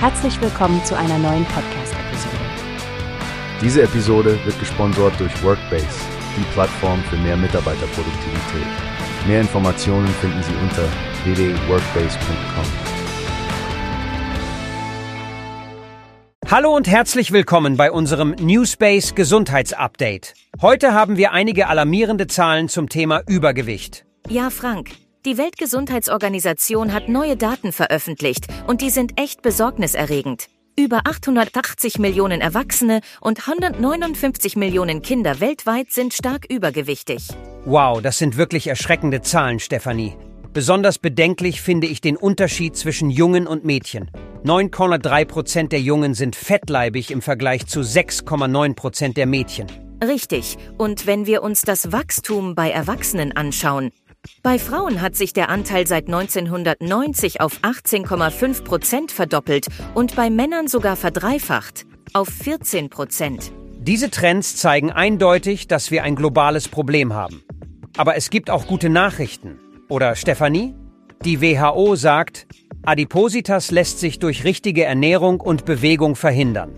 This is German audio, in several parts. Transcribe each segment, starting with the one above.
Herzlich willkommen zu einer neuen Podcast-Episode. Diese Episode wird gesponsert durch Workbase, die Plattform für mehr Mitarbeiterproduktivität. Mehr Informationen finden Sie unter www.workbase.com. Hallo und herzlich willkommen bei unserem Newspace Gesundheitsupdate. Heute haben wir einige alarmierende Zahlen zum Thema Übergewicht. Ja, Frank. Die Weltgesundheitsorganisation hat neue Daten veröffentlicht und die sind echt besorgniserregend. Über 880 Millionen Erwachsene und 159 Millionen Kinder weltweit sind stark übergewichtig. Wow, das sind wirklich erschreckende Zahlen, Stefanie. Besonders bedenklich finde ich den Unterschied zwischen Jungen und Mädchen. 9,3 Prozent der Jungen sind fettleibig im Vergleich zu 6,9 Prozent der Mädchen. Richtig. Und wenn wir uns das Wachstum bei Erwachsenen anschauen, bei Frauen hat sich der Anteil seit 1990 auf 18,5 Prozent verdoppelt und bei Männern sogar verdreifacht auf 14 Prozent. Diese Trends zeigen eindeutig, dass wir ein globales Problem haben. Aber es gibt auch gute Nachrichten. Oder Stefanie? Die WHO sagt, Adipositas lässt sich durch richtige Ernährung und Bewegung verhindern.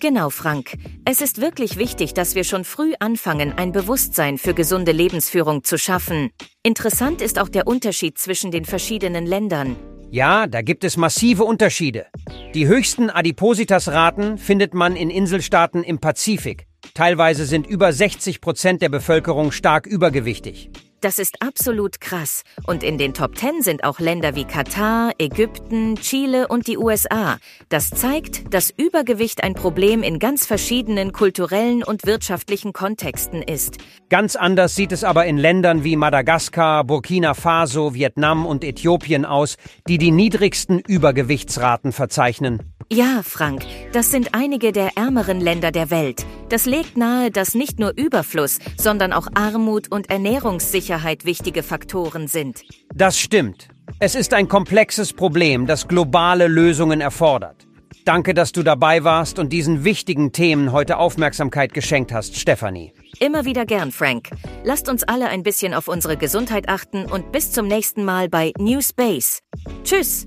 Genau, Frank. Es ist wirklich wichtig, dass wir schon früh anfangen, ein Bewusstsein für gesunde Lebensführung zu schaffen. Interessant ist auch der Unterschied zwischen den verschiedenen Ländern. Ja, da gibt es massive Unterschiede. Die höchsten Adipositas-Raten findet man in Inselstaaten im Pazifik. Teilweise sind über 60 Prozent der Bevölkerung stark übergewichtig. Das ist absolut krass. Und in den Top 10 sind auch Länder wie Katar, Ägypten, Chile und die USA. Das zeigt, dass Übergewicht ein Problem in ganz verschiedenen kulturellen und wirtschaftlichen Kontexten ist. Ganz anders sieht es aber in Ländern wie Madagaskar, Burkina Faso, Vietnam und Äthiopien aus, die die niedrigsten Übergewichtsraten verzeichnen. Ja, Frank, das sind einige der ärmeren Länder der Welt. Das legt nahe, dass nicht nur Überfluss, sondern auch Armut und Ernährungssicherheit wichtige Faktoren sind. Das stimmt. Es ist ein komplexes Problem, das globale Lösungen erfordert. Danke, dass du dabei warst und diesen wichtigen Themen heute Aufmerksamkeit geschenkt hast, Stefanie. Immer wieder gern, Frank. Lasst uns alle ein bisschen auf unsere Gesundheit achten und bis zum nächsten Mal bei New Space. Tschüss!